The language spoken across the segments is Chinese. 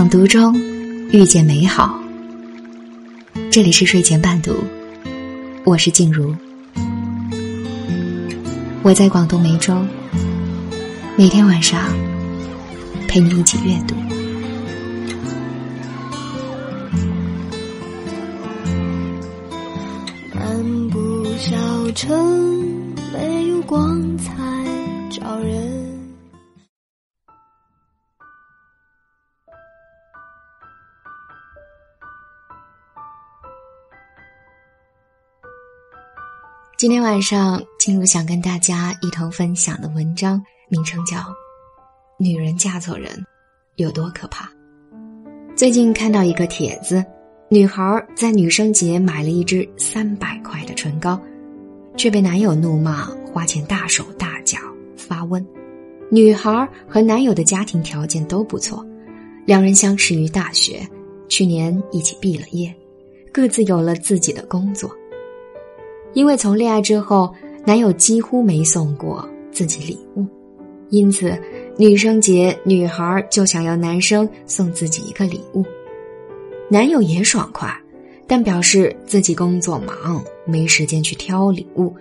朗读中遇见美好。这里是睡前伴读，我是静茹，我在广东梅州，每天晚上陪你一起阅读。漫步小城，没有光彩照人。今天晚上，静茹想跟大家一同分享的文章名称叫《女人嫁错人有多可怕》。最近看到一个帖子，女孩在女生节买了一支三百块的唇膏，却被男友怒骂花钱大手大脚发问。女孩和男友的家庭条件都不错，两人相识于大学，去年一起毕了业，各自有了自己的工作。因为从恋爱之后，男友几乎没送过自己礼物，因此女生节女孩就想要男生送自己一个礼物。男友也爽快，但表示自己工作忙，没时间去挑礼物，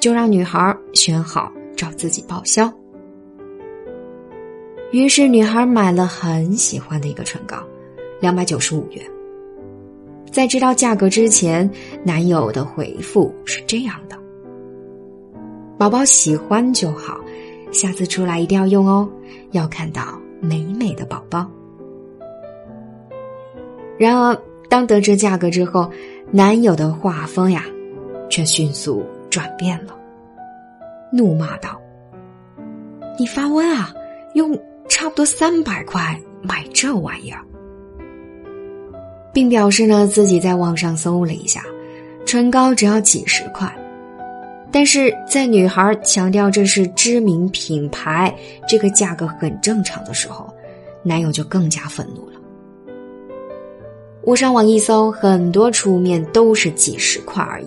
就让女孩选好找自己报销。于是女孩买了很喜欢的一个唇膏，两百九十五元。在知道价格之前，男友的回复是这样的：“宝宝喜欢就好，下次出来一定要用哦，要看到美美的宝宝。”然而，当得知价格之后，男友的画风呀，却迅速转变了，怒骂道：“你发问啊，用差不多三百块买这玩意儿！”并表示呢，自己在网上搜了一下，唇膏只要几十块，但是在女孩强调这是知名品牌，这个价格很正常的时候，男友就更加愤怒了。我上网一搜，很多出面都是几十块而已，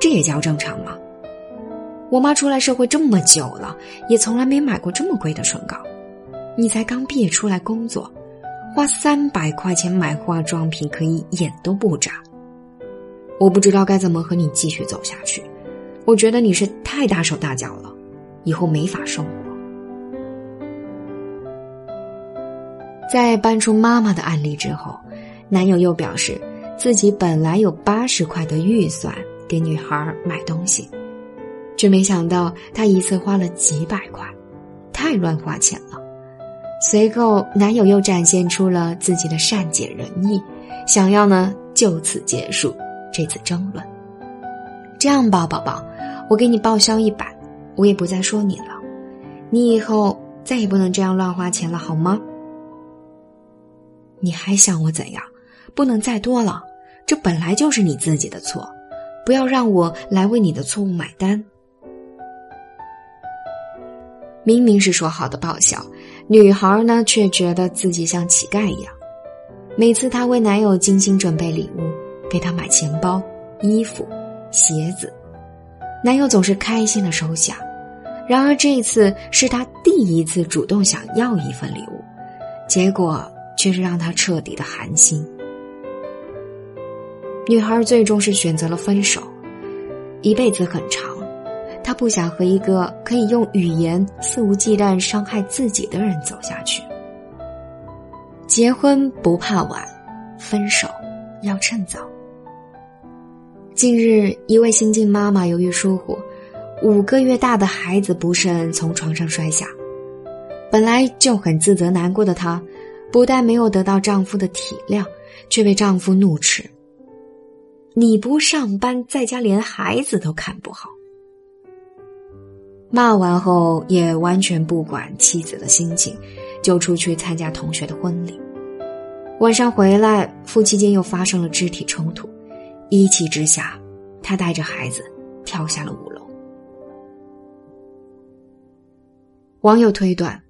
这也叫正常吗？我妈出来社会这么久了，也从来没买过这么贵的唇膏，你才刚毕业出来工作。花三百块钱买化妆品可以眼都不眨，我不知道该怎么和你继续走下去。我觉得你是太大手大脚了，以后没法生活。在搬出妈妈的案例之后，男友又表示自己本来有八十块的预算给女孩买东西，却没想到他一次花了几百块，太乱花钱了。随后，男友又展现出了自己的善解人意，想要呢就此结束这次争论。这样吧，宝宝，我给你报销一百，我也不再说你了。你以后再也不能这样乱花钱了，好吗？你还想我怎样？不能再多了，这本来就是你自己的错，不要让我来为你的错误买单。明明是说好的报销。女孩呢，却觉得自己像乞丐一样。每次她为男友精心准备礼物，给他买钱包、衣服、鞋子，男友总是开心的收下。然而这一次是她第一次主动想要一份礼物，结果却是让她彻底的寒心。女孩最终是选择了分手，一辈子很长。他不想和一个可以用语言肆无忌惮伤害自己的人走下去。结婚不怕晚，分手要趁早。近日，一位新晋妈妈由于疏忽，五个月大的孩子不慎从床上摔下。本来就很自责难过的她，不但没有得到丈夫的体谅，却被丈夫怒斥：“你不上班，在家连孩子都看不好。”骂完后也完全不管妻子的心情，就出去参加同学的婚礼。晚上回来，夫妻间又发生了肢体冲突，一气之下，他带着孩子跳下了五楼。网友推断，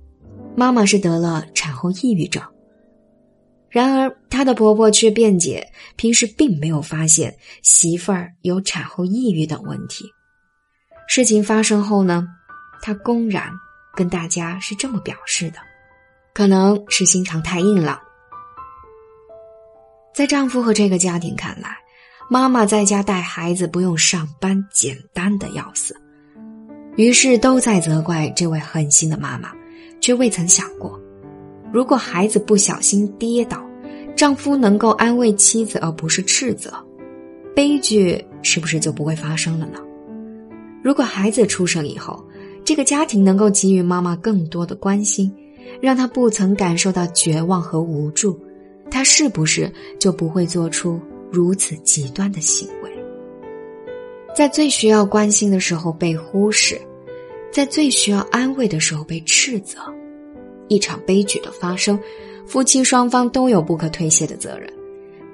妈妈是得了产后抑郁症。然而，她的婆婆却辩解，平时并没有发现媳妇儿有产后抑郁等问题。事情发生后呢，他公然跟大家是这么表示的：可能是心肠太硬了，在丈夫和这个家庭看来，妈妈在家带孩子不用上班，简单的要死。于是都在责怪这位狠心的妈妈，却未曾想过，如果孩子不小心跌倒，丈夫能够安慰妻子而不是斥责，悲剧是不是就不会发生了呢？如果孩子出生以后，这个家庭能够给予妈妈更多的关心，让她不曾感受到绝望和无助，她是不是就不会做出如此极端的行为？在最需要关心的时候被忽视，在最需要安慰的时候被斥责，一场悲剧的发生，夫妻双方都有不可推卸的责任。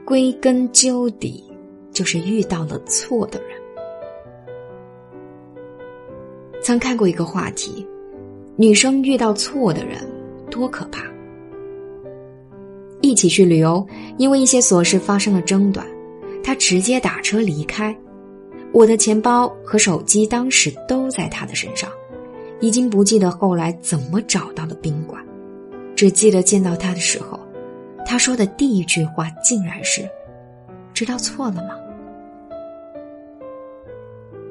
归根究底，就是遇到了错的人。曾看过一个话题：女生遇到错的人多可怕。一起去旅游，因为一些琐事发生了争端，她直接打车离开。我的钱包和手机当时都在他的身上，已经不记得后来怎么找到的宾馆，只记得见到他的时候，他说的第一句话竟然是：“知道错了吗？”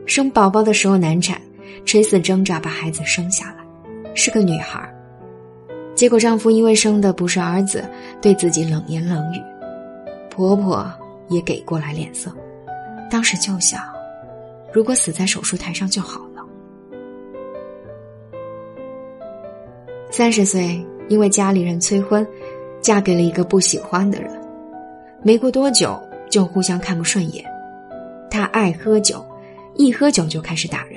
生宝宝的时候难产，垂死挣扎把孩子生下来，是个女孩。结果丈夫因为生的不是儿子，对自己冷言冷语，婆婆也给过来脸色，当时就想。如果死在手术台上就好了。三十岁，因为家里人催婚，嫁给了一个不喜欢的人，没过多久就互相看不顺眼。他爱喝酒，一喝酒就开始打人。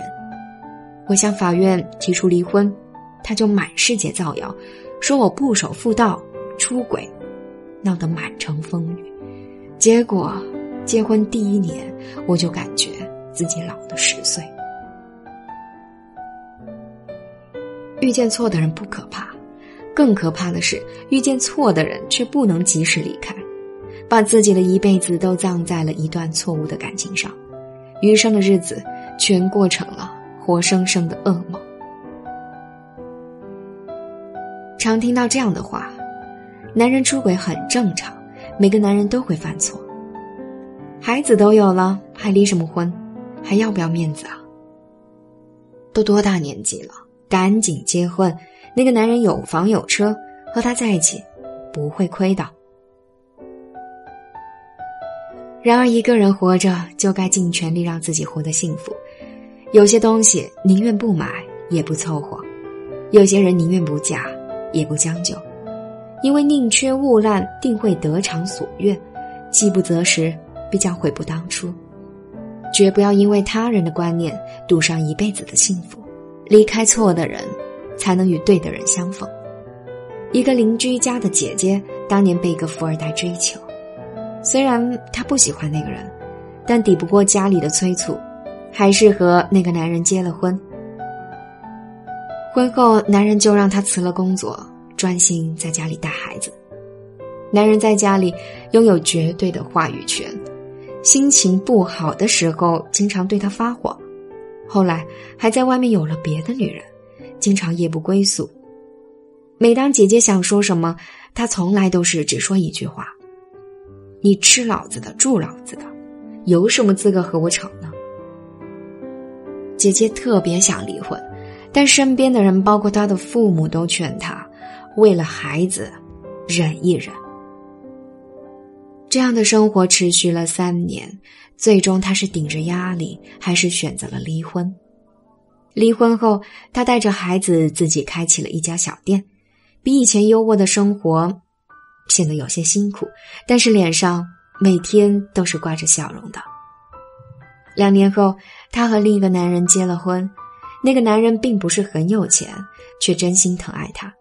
我向法院提出离婚，他就满世界造谣，说我不守妇道、出轨，闹得满城风雨。结果结婚第一年，我就感觉。自己老了十岁，遇见错的人不可怕，更可怕的是遇见错的人却不能及时离开，把自己的一辈子都葬在了一段错误的感情上，余生的日子全过成了活生生的噩梦。常听到这样的话：男人出轨很正常，每个男人都会犯错，孩子都有了，还离什么婚？还要不要面子啊？都多大年纪了，赶紧结婚！那个男人有房有车，和他在一起不会亏的。然而，一个人活着就该尽全力让自己活得幸福。有些东西宁愿不买也不凑合，有些人宁愿不嫁也不将就，因为宁缺毋滥定会得偿所愿，饥不择食必将悔不当初。绝不要因为他人的观念赌上一辈子的幸福，离开错的人，才能与对的人相逢。一个邻居家的姐姐当年被一个富二代追求，虽然她不喜欢那个人，但抵不过家里的催促，还是和那个男人结了婚。婚后，男人就让她辞了工作，专心在家里带孩子。男人在家里拥有绝对的话语权。心情不好的时候，经常对她发火；后来还在外面有了别的女人，经常夜不归宿。每当姐姐想说什么，他从来都是只说一句话：“你吃老子的，住老子的，有什么资格和我吵呢？”姐姐特别想离婚，但身边的人，包括她的父母，都劝她：“为了孩子，忍一忍。”这样的生活持续了三年，最终他是顶着压力，还是选择了离婚。离婚后，他带着孩子自己开起了一家小店，比以前优渥的生活显得有些辛苦，但是脸上每天都是挂着笑容的。两年后，她和另一个男人结了婚，那个男人并不是很有钱，却真心疼爱她，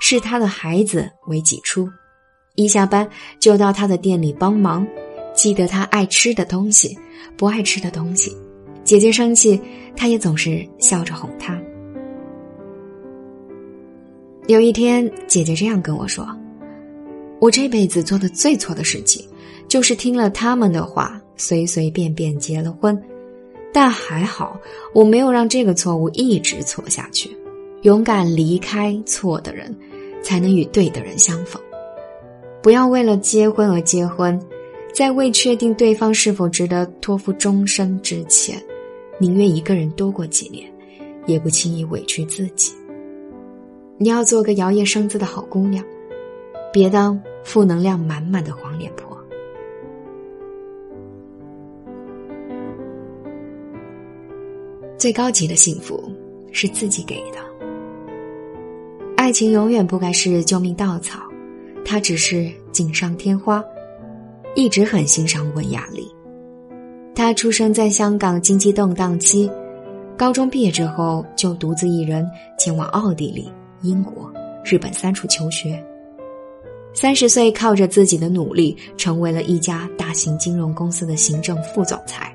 视他的孩子为己出。一下班就到他的店里帮忙，记得他爱吃的东西，不爱吃的东西，姐姐生气，他也总是笑着哄她。有一天，姐姐这样跟我说：“我这辈子做的最错的事情，就是听了他们的话，随随便便结了婚。但还好，我没有让这个错误一直错下去，勇敢离开错的人，才能与对的人相逢。”不要为了结婚而结婚，在未确定对方是否值得托付终生之前，宁愿一个人多过几年，也不轻易委屈自己。你要做个摇曳生姿的好姑娘，别当负能量满满的黄脸婆。最高级的幸福是自己给的。爱情永远不该是救命稻草，它只是锦上添花。一直很欣赏温雅丽，她出生在香港经济动荡期，高中毕业之后就独自一人前往奥地利、英国、日本三处求学。三十岁靠着自己的努力，成为了一家大型金融公司的行政副总裁，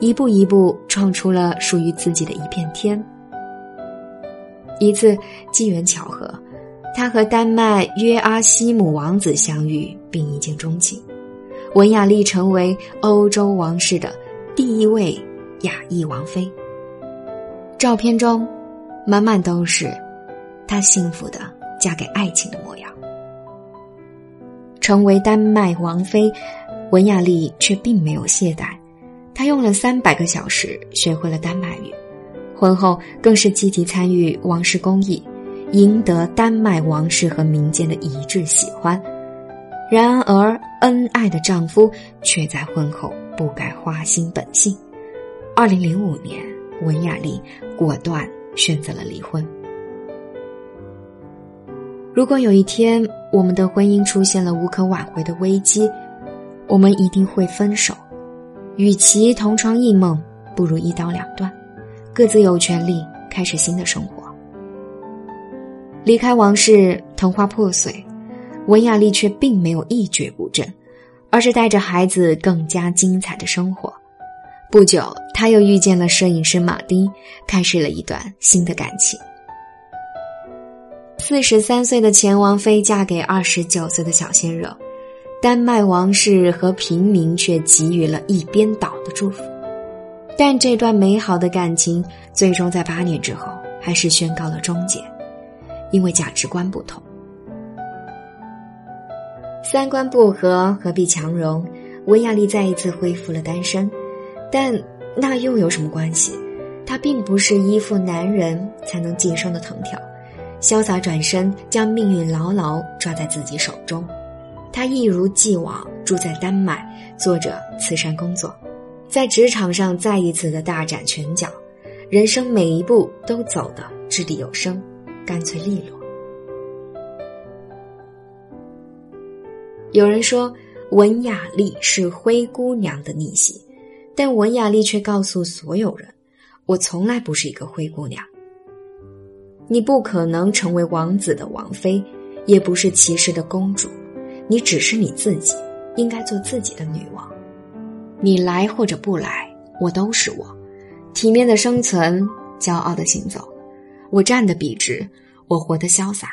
一步一步创出了属于自己的一片天。一次机缘巧合，他和丹麦约阿希姆王子相遇，并一见钟情。文雅丽成为欧洲王室的第一位亚裔王妃。照片中，满满都是她幸福的嫁给爱情的模样。成为丹麦王妃，文雅丽却并没有懈怠，她用了三百个小时学会了丹麦语，婚后更是积极参与王室公益，赢得丹麦王室和民间的一致喜欢。然而，恩爱的丈夫却在婚后不改花心本性。二零零五年，文雅丽果断选择了离婚。如果有一天我们的婚姻出现了无可挽回的危机，我们一定会分手。与其同床异梦，不如一刀两断，各自有权利开始新的生活。离开王室，童话破碎。文雅丽却并没有一蹶不振，而是带着孩子更加精彩的生活。不久，她又遇见了摄影师马丁，开始了一段新的感情。四十三岁的前王妃嫁给二十九岁的小鲜肉，丹麦王室和平民却给予了一边倒的祝福。但这段美好的感情最终在八年之后还是宣告了终结，因为价值观不同。三观不合，何必强融？温雅丽再一次恢复了单身，但那又有什么关系？她并不是依附男人才能晋升的藤条，潇洒转身，将命运牢牢抓在自己手中。她一如既往住在丹麦，做着慈善工作，在职场上再一次的大展拳脚，人生每一步都走得掷地有声，干脆利落。有人说文雅丽是灰姑娘的逆袭，但文雅丽却告诉所有人：“我从来不是一个灰姑娘。你不可能成为王子的王妃，也不是骑士的公主，你只是你自己，应该做自己的女王。你来或者不来，我都是我，体面的生存，骄傲的行走，我站得笔直，我活得潇洒，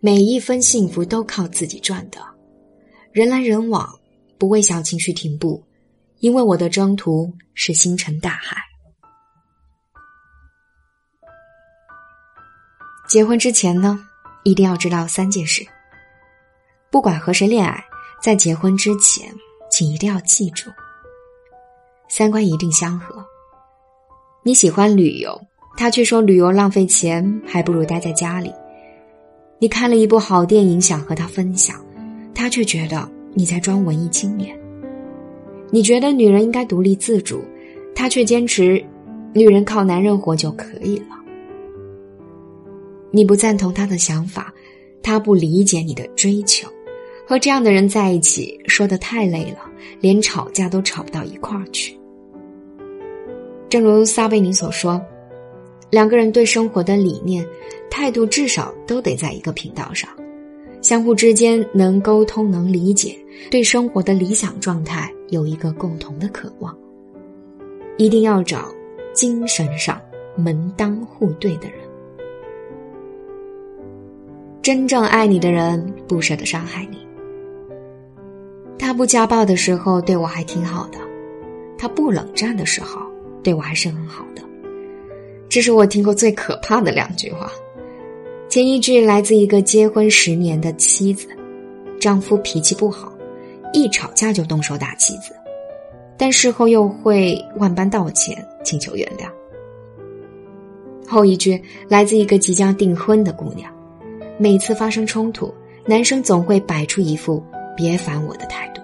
每一分幸福都靠自己赚的。”人来人往，不为小情绪停步，因为我的征途是星辰大海。结婚之前呢，一定要知道三件事。不管和谁恋爱，在结婚之前，请一定要记住：三观一定相合。你喜欢旅游，他却说旅游浪费钱，还不如待在家里。你看了一部好电影，想和他分享。他却觉得你在装文艺青年。你觉得女人应该独立自主，他却坚持女人靠男人活就可以了。你不赞同他的想法，他不理解你的追求。和这样的人在一起，说的太累了，连吵架都吵不到一块儿去。正如撒贝宁所说，两个人对生活的理念、态度至少都得在一个频道上。相互之间能沟通、能理解，对生活的理想状态有一个共同的渴望。一定要找精神上门当户对的人。真正爱你的人不舍得伤害你。他不家暴的时候对我还挺好的，他不冷战的时候对我还是很好的。这是我听过最可怕的两句话。前一句来自一个结婚十年的妻子，丈夫脾气不好，一吵架就动手打妻子，但事后又会万般道歉，请求原谅。后一句来自一个即将订婚的姑娘，每次发生冲突，男生总会摆出一副“别烦我”的态度，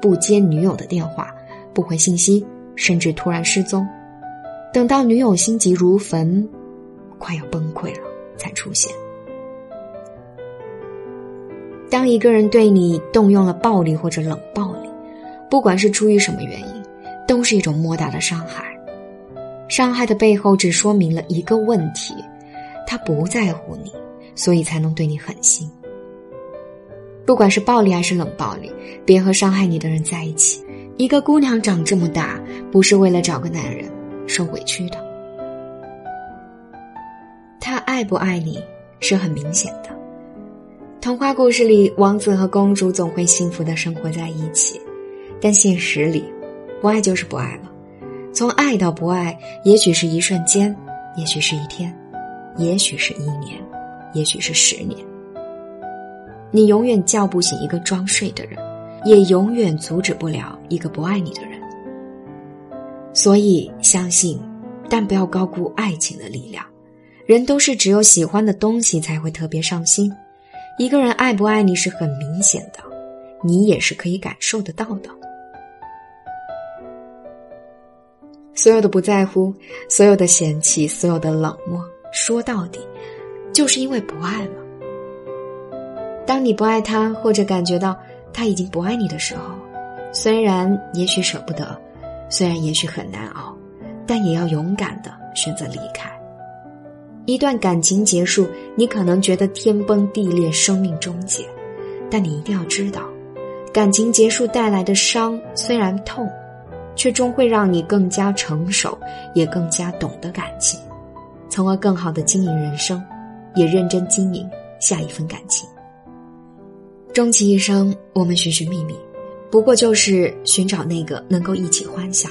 不接女友的电话，不回信息，甚至突然失踪。等到女友心急如焚，快要崩溃了，才出现。当一个人对你动用了暴力或者冷暴力，不管是出于什么原因，都是一种莫大的伤害。伤害的背后只说明了一个问题：他不在乎你，所以才能对你狠心。不管是暴力还是冷暴力，别和伤害你的人在一起。一个姑娘长这么大，不是为了找个男人受委屈的。他爱不爱你，是很明显的。童话故事里，王子和公主总会幸福的生活在一起，但现实里，不爱就是不爱了。从爱到不爱，也许是一瞬间，也许是一天，也许是一年，也许是十年。你永远叫不醒一个装睡的人，也永远阻止不了一个不爱你的人。所以，相信，但不要高估爱情的力量。人都是只有喜欢的东西才会特别上心。一个人爱不爱你是很明显的，你也是可以感受得到的。所有的不在乎，所有的嫌弃，所有的冷漠，说到底，就是因为不爱了。当你不爱他，或者感觉到他已经不爱你的时候，虽然也许舍不得，虽然也许很难熬，但也要勇敢的选择离开。一段感情结束，你可能觉得天崩地裂、生命终结，但你一定要知道，感情结束带来的伤虽然痛，却终会让你更加成熟，也更加懂得感情，从而更好的经营人生，也认真经营下一份感情。终其一生，我们寻寻觅觅，不过就是寻找那个能够一起欢笑、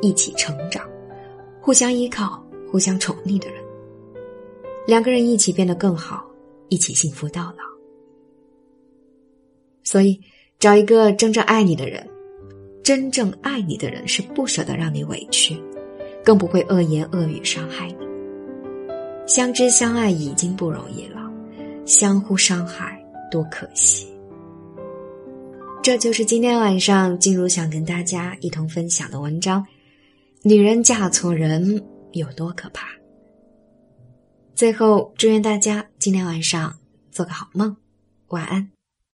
一起成长、互相依靠、互相宠溺的人。两个人一起变得更好，一起幸福到老。所以，找一个真正爱你的人，真正爱你的人是不舍得让你委屈，更不会恶言恶语伤害你。相知相爱已经不容易了，相互伤害多可惜。这就是今天晚上静茹想跟大家一同分享的文章：女人嫁错人有多可怕。最后，祝愿大家今天晚上做个好梦，晚安。